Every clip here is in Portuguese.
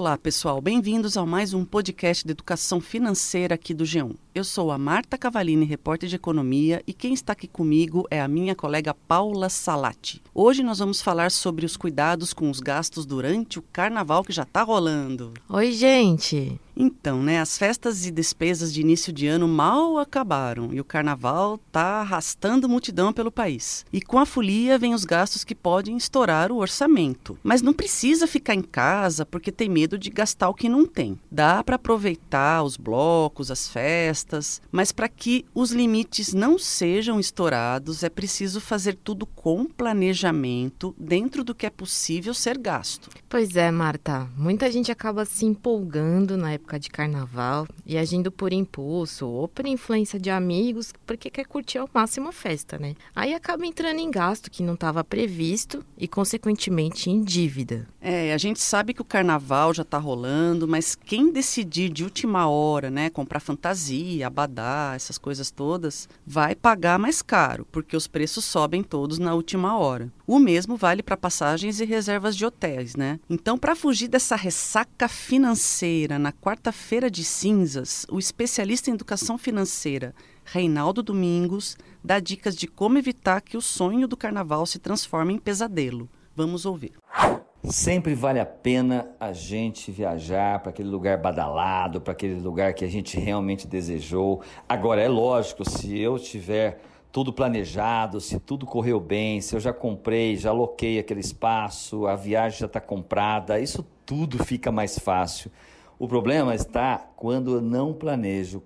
Olá, pessoal. Bem-vindos a mais um podcast de educação financeira aqui do G1. Eu sou a Marta Cavalini, repórter de economia, e quem está aqui comigo é a minha colega Paula Salati. Hoje nós vamos falar sobre os cuidados com os gastos durante o carnaval que já está rolando. Oi, gente. Então, né, as festas e despesas de início de ano mal acabaram e o carnaval está arrastando multidão pelo país. E com a folia vem os gastos que podem estourar o orçamento. Mas não precisa ficar em casa porque tem medo de gastar o que não tem. Dá para aproveitar os blocos, as festas, mas para que os limites não sejam estourados, é preciso fazer tudo com planejamento dentro do que é possível ser gasto. Pois é, Marta. Muita gente acaba se empolgando na época de carnaval e agindo por impulso ou por influência de amigos, porque quer curtir ao máximo a festa, né? Aí acaba entrando em gasto que não estava previsto e, consequentemente, em dívida. É, a gente sabe que o carnaval já está rolando, mas quem decidir de última hora, né, comprar fantasia, abadá, essas coisas todas, vai pagar mais caro, porque os preços sobem todos na última hora. O mesmo vale para passagens e reservas de hotéis, né? Então, para fugir dessa ressaca financeira na quarta-feira de cinzas, o especialista em educação financeira Reinaldo Domingos dá dicas de como evitar que o sonho do carnaval se transforme em pesadelo. Vamos ouvir. Sempre vale a pena a gente viajar para aquele lugar badalado, para aquele lugar que a gente realmente desejou. Agora, é lógico, se eu tiver tudo planejado, se tudo correu bem, se eu já comprei, já aloquei aquele espaço, a viagem já está comprada, isso tudo fica mais fácil. O problema está quando eu não planejo,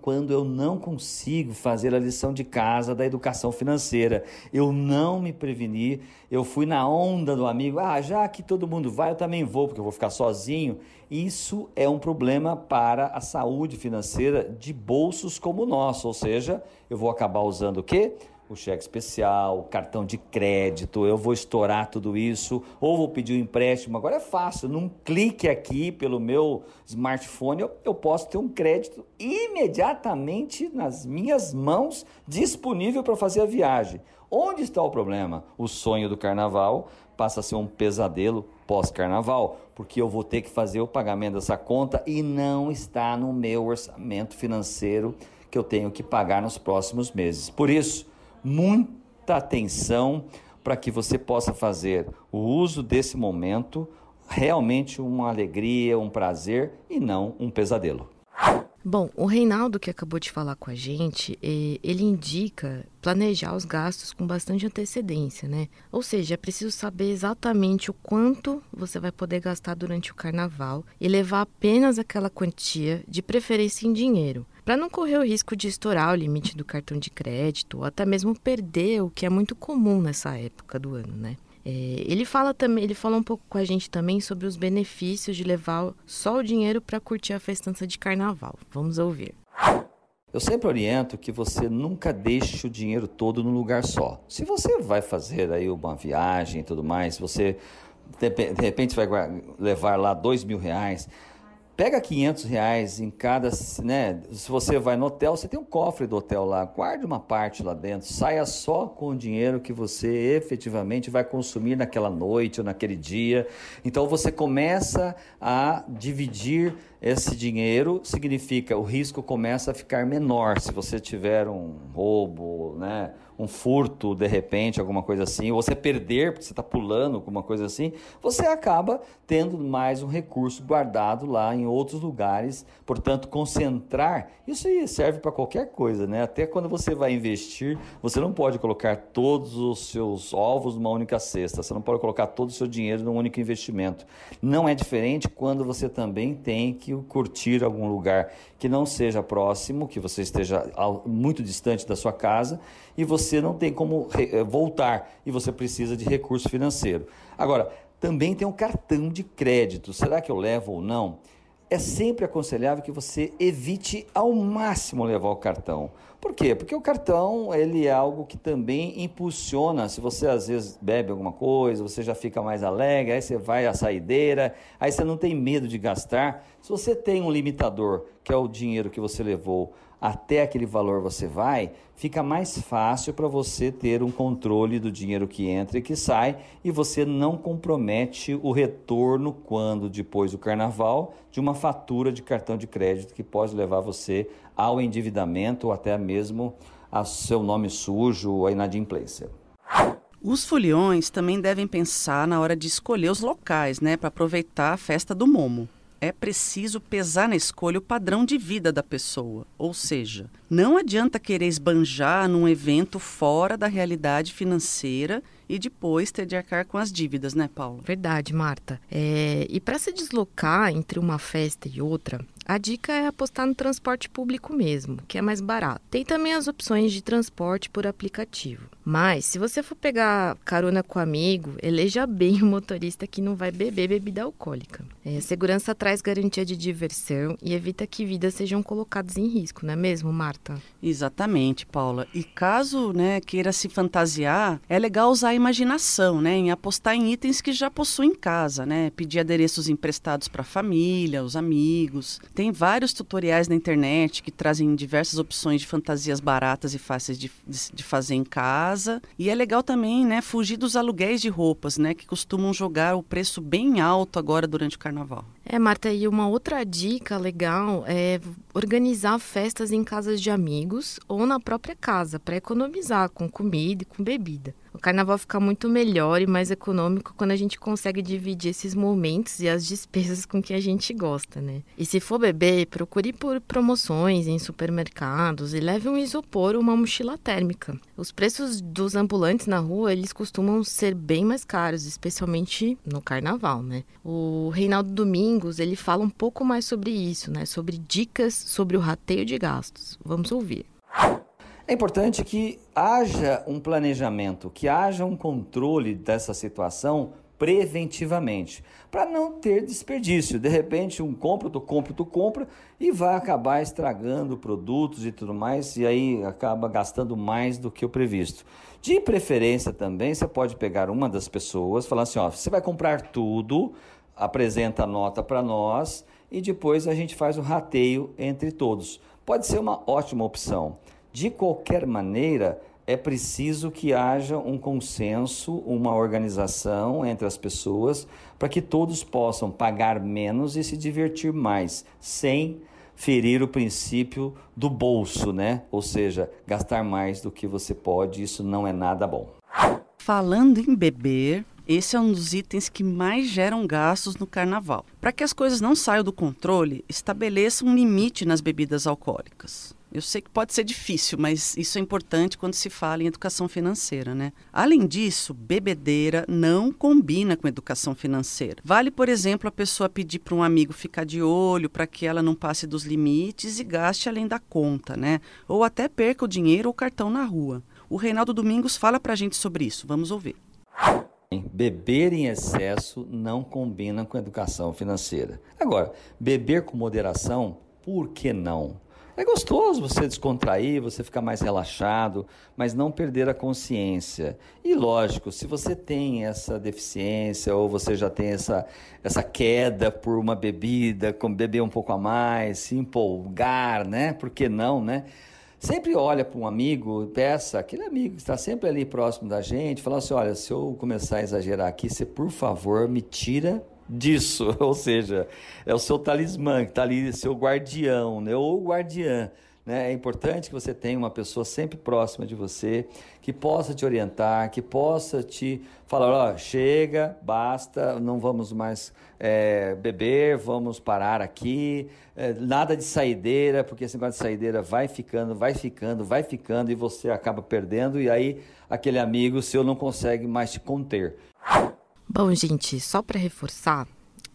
quando eu não consigo fazer a lição de casa da educação financeira. Eu não me preveni, eu fui na onda do amigo, ah, já que todo mundo vai, eu também vou, porque eu vou ficar sozinho. Isso é um problema para a saúde financeira de bolsos como o nosso, ou seja, eu vou acabar usando o quê? O cheque especial, o cartão de crédito, eu vou estourar tudo isso, ou vou pedir um empréstimo. Agora é fácil, num clique aqui pelo meu smartphone, eu, eu posso ter um crédito imediatamente nas minhas mãos, disponível para fazer a viagem. Onde está o problema? O sonho do carnaval passa a ser um pesadelo pós-carnaval, porque eu vou ter que fazer o pagamento dessa conta e não está no meu orçamento financeiro que eu tenho que pagar nos próximos meses. Por isso, muita atenção para que você possa fazer o uso desse momento realmente uma alegria, um prazer e não um pesadelo. Bom, o Reinaldo que acabou de falar com a gente, ele indica planejar os gastos com bastante antecedência, né? Ou seja, é preciso saber exatamente o quanto você vai poder gastar durante o carnaval e levar apenas aquela quantia, de preferência em dinheiro para não correr o risco de estourar o limite do cartão de crédito ou até mesmo perder o que é muito comum nessa época do ano, né? É, ele fala também, ele fala um pouco com a gente também sobre os benefícios de levar só o dinheiro para curtir a festança de carnaval. Vamos ouvir. Eu sempre oriento que você nunca deixe o dinheiro todo num lugar só. Se você vai fazer aí uma viagem e tudo mais, você de repente vai levar lá dois mil reais, Pega 500 reais em cada, né? Se você vai no hotel, você tem um cofre do hotel lá, guarde uma parte lá dentro, saia só com o dinheiro que você efetivamente vai consumir naquela noite ou naquele dia. Então você começa a dividir esse dinheiro, significa o risco começa a ficar menor se você tiver um roubo, né? Um furto de repente, alguma coisa assim, ou você perder porque você está pulando, alguma coisa assim, você acaba tendo mais um recurso guardado lá em outros lugares. Portanto, concentrar, isso aí serve para qualquer coisa, né? Até quando você vai investir, você não pode colocar todos os seus ovos numa única cesta, você não pode colocar todo o seu dinheiro num único investimento. Não é diferente quando você também tem que curtir algum lugar que não seja próximo, que você esteja muito distante da sua casa e você não tem como eh, voltar e você precisa de recurso financeiro. Agora, também tem um cartão de crédito. Será que eu levo ou não? É sempre aconselhável que você evite ao máximo levar o cartão. Por quê? Porque o cartão ele é algo que também impulsiona. Se você às vezes bebe alguma coisa, você já fica mais alegre, aí você vai à saideira, aí você não tem medo de gastar. Se você tem um limitador, que é o dinheiro que você levou até aquele valor você vai, fica mais fácil para você ter um controle do dinheiro que entra e que sai e você não compromete o retorno quando depois do carnaval de uma fatura de cartão de crédito que pode levar você ao endividamento ou até mesmo a seu nome sujo a inadimplência. Os foliões também devem pensar na hora de escolher os locais, né, para aproveitar a festa do Momo é preciso pesar na escolha o padrão de vida da pessoa. Ou seja, não adianta querer esbanjar num evento fora da realidade financeira e depois ter de arcar com as dívidas, né, Paulo? Verdade, Marta. É, e para se deslocar entre uma festa e outra, a dica é apostar no transporte público mesmo, que é mais barato. Tem também as opções de transporte por aplicativo. Mas, se você for pegar carona com amigo, eleja bem o motorista que não vai beber bebida alcoólica. É, segurança traz garantia de diversão e evita que vidas sejam colocadas em risco, não é mesmo, Marta? Exatamente, Paula. E caso né, queira se fantasiar, é legal usar a imaginação, né, em apostar em itens que já possui em casa, né, pedir adereços emprestados para a família, os amigos. Tem vários tutoriais na internet que trazem diversas opções de fantasias baratas e fáceis de, de, de, fazer em casa. E é legal também, né, fugir dos aluguéis de roupas, né, que costumam jogar o preço bem alto agora durante o carnaval. É, Marta, e uma outra dica legal é organizar festas em casas de amigos ou na própria casa, para economizar com comida e com bebida. O carnaval fica muito melhor e mais econômico quando a gente consegue dividir esses momentos e as despesas com que a gente gosta, né? E se for beber, procure por promoções em supermercados e leve um isopor ou uma mochila térmica. Os preços dos ambulantes na rua, eles costumam ser bem mais caros, especialmente no carnaval, né? O Reinaldo Domingos, ele fala um pouco mais sobre isso, né? Sobre dicas sobre o rateio de gastos. Vamos ouvir. É importante que haja um planejamento, que haja um controle dessa situação preventivamente, para não ter desperdício. De repente, um compra, tu compra, tu compra e vai acabar estragando produtos e tudo mais, e aí acaba gastando mais do que o previsto. De preferência também, você pode pegar uma das pessoas, falar assim, ó, você vai comprar tudo, apresenta a nota para nós e depois a gente faz o rateio entre todos. Pode ser uma ótima opção. De qualquer maneira, é preciso que haja um consenso, uma organização entre as pessoas, para que todos possam pagar menos e se divertir mais, sem ferir o princípio do bolso, né? Ou seja, gastar mais do que você pode, isso não é nada bom. Falando em beber, esse é um dos itens que mais geram gastos no carnaval. Para que as coisas não saiam do controle, estabeleça um limite nas bebidas alcoólicas. Eu sei que pode ser difícil, mas isso é importante quando se fala em educação financeira, né? Além disso, bebedeira não combina com educação financeira. Vale, por exemplo, a pessoa pedir para um amigo ficar de olho para que ela não passe dos limites e gaste além da conta, né? Ou até perca o dinheiro ou cartão na rua. O Reinaldo Domingos fala para a gente sobre isso. Vamos ouvir. Beber em excesso não combina com educação financeira. Agora, beber com moderação, por que não? É gostoso você descontrair, você ficar mais relaxado, mas não perder a consciência. E lógico, se você tem essa deficiência ou você já tem essa, essa queda por uma bebida, beber um pouco a mais, se empolgar, né? Por que não, né? Sempre olha para um amigo, peça, aquele amigo que está sempre ali próximo da gente, fala assim: olha, se eu começar a exagerar aqui, você por favor me tira disso, ou seja, é o seu talismã que está ali, seu guardião, né? ou guardiã. Né? É importante que você tenha uma pessoa sempre próxima de você, que possa te orientar, que possa te falar: ó, chega, basta, não vamos mais é, beber, vamos parar aqui, é, nada de saideira, porque esse negócio de saideira vai ficando, vai ficando, vai ficando e você acaba perdendo, e aí aquele amigo seu não consegue mais te conter. Bom, gente, só para reforçar,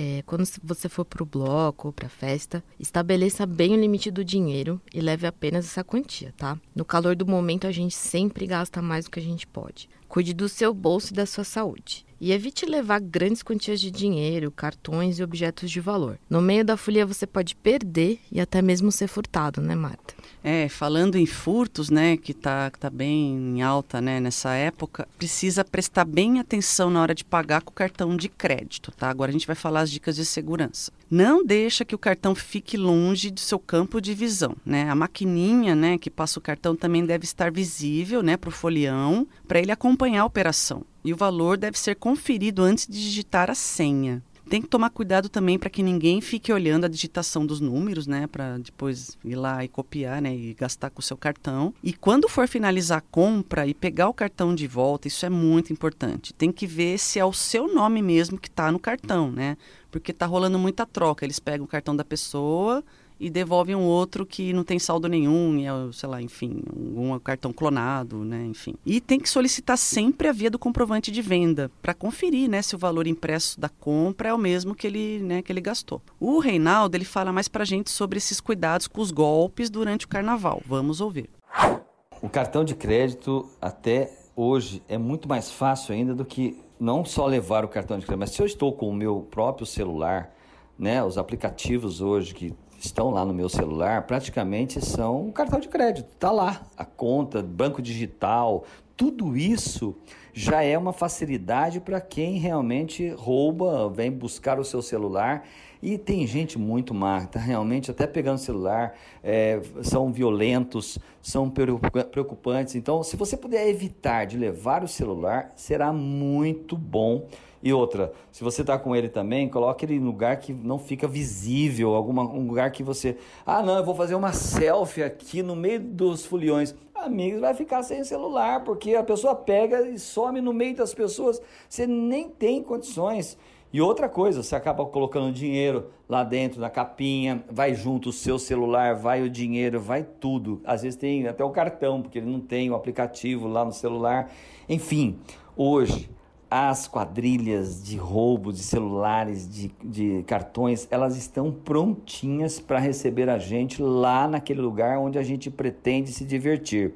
é, quando você for para o bloco ou para festa, estabeleça bem o limite do dinheiro e leve apenas essa quantia, tá? No calor do momento, a gente sempre gasta mais do que a gente pode. Cuide do seu bolso e da sua saúde. E evite levar grandes quantias de dinheiro, cartões e objetos de valor. No meio da folia você pode perder e até mesmo ser furtado, né, Marta? É, falando em furtos, né, que tá, que tá bem em alta, né, nessa época, precisa prestar bem atenção na hora de pagar com o cartão de crédito, tá? Agora a gente vai falar as dicas de segurança. Não deixa que o cartão fique longe do seu campo de visão, né? A maquininha, né, que passa o cartão também deve estar visível, né, para o folião, para ele acompanhar a operação. E o valor deve ser conferido antes de digitar a senha. Tem que tomar cuidado também para que ninguém fique olhando a digitação dos números, né? Para depois ir lá e copiar, né? E gastar com o seu cartão. E quando for finalizar a compra e pegar o cartão de volta, isso é muito importante. Tem que ver se é o seu nome mesmo que está no cartão, né? Porque está rolando muita troca. Eles pegam o cartão da pessoa e devolvem um outro que não tem saldo nenhum, e é, sei lá, enfim, um cartão clonado, né, enfim. E tem que solicitar sempre a via do comprovante de venda para conferir, né, se o valor impresso da compra é o mesmo que ele, né, que ele gastou. O Reinaldo, ele fala mais pra gente sobre esses cuidados com os golpes durante o carnaval. Vamos ouvir. O cartão de crédito até hoje é muito mais fácil ainda do que não só levar o cartão de crédito, mas se eu estou com o meu próprio celular, né, os aplicativos hoje que estão lá no meu celular praticamente são um cartão de crédito. Está lá a conta, banco digital, tudo isso já é uma facilidade para quem realmente rouba, vem buscar o seu celular. E tem gente muito má, tá realmente até pegando celular, é, são violentos, são preocupantes. Então, se você puder evitar de levar o celular, será muito bom e outra, se você está com ele também, coloque ele em lugar que não fica visível, alguma, um lugar que você. Ah, não, eu vou fazer uma selfie aqui no meio dos foliões. Amigos, vai ficar sem celular, porque a pessoa pega e some no meio das pessoas. Você nem tem condições. E outra coisa, você acaba colocando dinheiro lá dentro na capinha, vai junto o seu celular, vai o dinheiro, vai tudo. Às vezes tem até o cartão, porque ele não tem o aplicativo lá no celular. Enfim, hoje as quadrilhas de roubo de celulares, de, de cartões, elas estão prontinhas para receber a gente lá naquele lugar onde a gente pretende se divertir.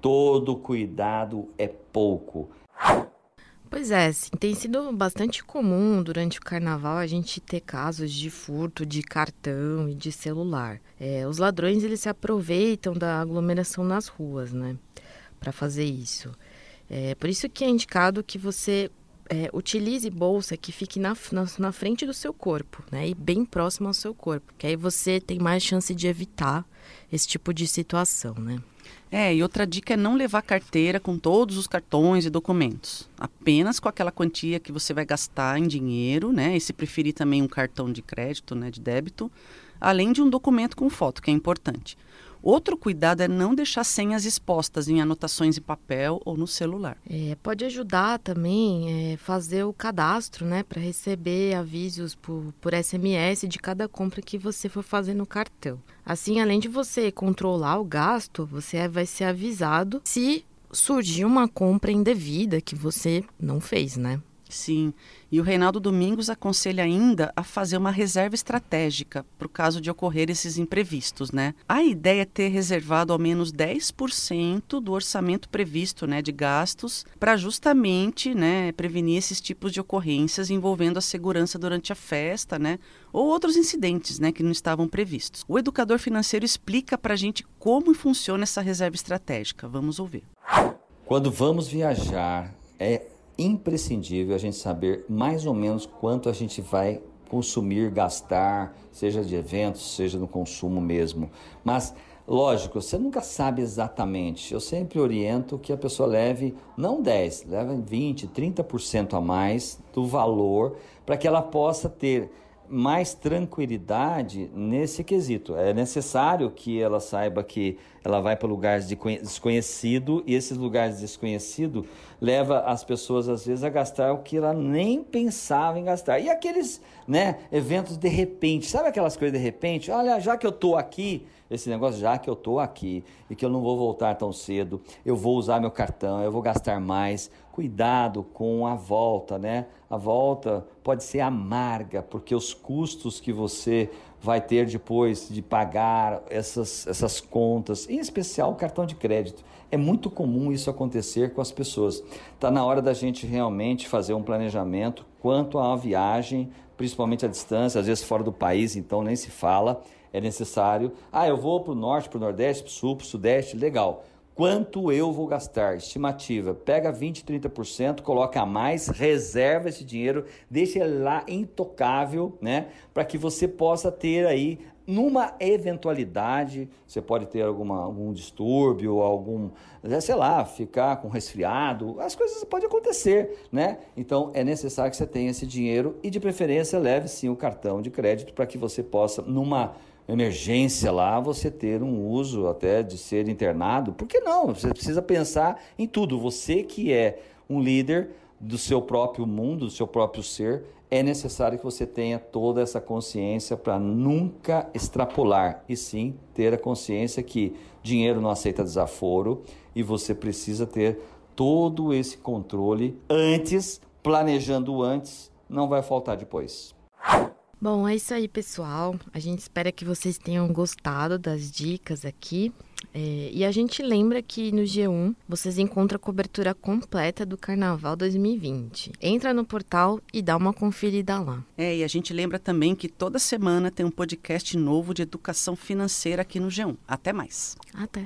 Todo cuidado é pouco. Pois é, sim, tem sido bastante comum durante o carnaval a gente ter casos de furto de cartão e de celular. É, os ladrões eles se aproveitam da aglomeração nas ruas, né, para fazer isso. É por isso que é indicado que você é, utilize bolsa que fique na, na, na, frente do seu corpo, né? E bem próximo ao seu corpo, que aí você tem mais chance de evitar esse tipo de situação, né? É, e outra dica é não levar carteira com todos os cartões e documentos. Apenas com aquela quantia que você vai gastar em dinheiro, né? E se preferir também um cartão de crédito, né, de débito, além de um documento com foto, que é importante. Outro cuidado é não deixar senhas expostas em anotações em papel ou no celular. É, pode ajudar também é, fazer o cadastro, né, para receber avisos por, por SMS de cada compra que você for fazer no cartão. Assim, além de você controlar o gasto, você vai ser avisado se surgir uma compra indevida que você não fez, né? Sim, e o Reinaldo Domingos aconselha ainda a fazer uma reserva estratégica para o caso de ocorrer esses imprevistos, né? A ideia é ter reservado ao menos 10% do orçamento previsto, né, de gastos, para justamente, né, prevenir esses tipos de ocorrências envolvendo a segurança durante a festa, né, ou outros incidentes, né, que não estavam previstos. O educador financeiro explica para a gente como funciona essa reserva estratégica. Vamos ouvir. Quando vamos viajar, é imprescindível a gente saber mais ou menos quanto a gente vai consumir, gastar, seja de eventos, seja no consumo mesmo. Mas, lógico, você nunca sabe exatamente. Eu sempre oriento que a pessoa leve não 10, leve 20, 30% a mais do valor para que ela possa ter mais tranquilidade nesse quesito. É necessário que ela saiba que ela vai para lugares de desconhecido e esses lugares desconhecidos leva as pessoas às vezes a gastar o que ela nem pensava em gastar. E aqueles, né, eventos de repente, sabe aquelas coisas de repente? Olha, já que eu tô aqui, esse negócio já que eu tô aqui e que eu não vou voltar tão cedo, eu vou usar meu cartão, eu vou gastar mais. Cuidado com a volta, né? A volta pode ser amarga, porque os custos que você vai ter depois de pagar essas, essas contas, em especial o cartão de crédito. É muito comum isso acontecer com as pessoas. Está na hora da gente realmente fazer um planejamento quanto à viagem, principalmente à distância, às vezes fora do país, então nem se fala. É necessário. Ah, eu vou para o norte, para o nordeste, para o sul, para o sudeste, legal. Quanto eu vou gastar? Estimativa. Pega 20, 30%, coloca a mais, reserva esse dinheiro, deixa ele lá intocável, né? Para que você possa ter aí numa eventualidade, você pode ter alguma, algum distúrbio, algum, sei lá, ficar com resfriado, as coisas podem acontecer, né? Então é necessário que você tenha esse dinheiro e de preferência leve sim o cartão de crédito para que você possa, numa emergência lá, você ter um uso até de ser internado. Por que não? Você precisa pensar em tudo. Você que é um líder do seu próprio mundo, do seu próprio ser, é necessário que você tenha toda essa consciência para nunca extrapolar e sim ter a consciência que dinheiro não aceita desaforo e você precisa ter todo esse controle antes, planejando antes, não vai faltar depois. Bom, é isso aí, pessoal. A gente espera que vocês tenham gostado das dicas aqui. É, e a gente lembra que no G1 vocês encontram a cobertura completa do Carnaval 2020. Entra no portal e dá uma conferida lá. É, e a gente lembra também que toda semana tem um podcast novo de educação financeira aqui no G1. Até mais. Até.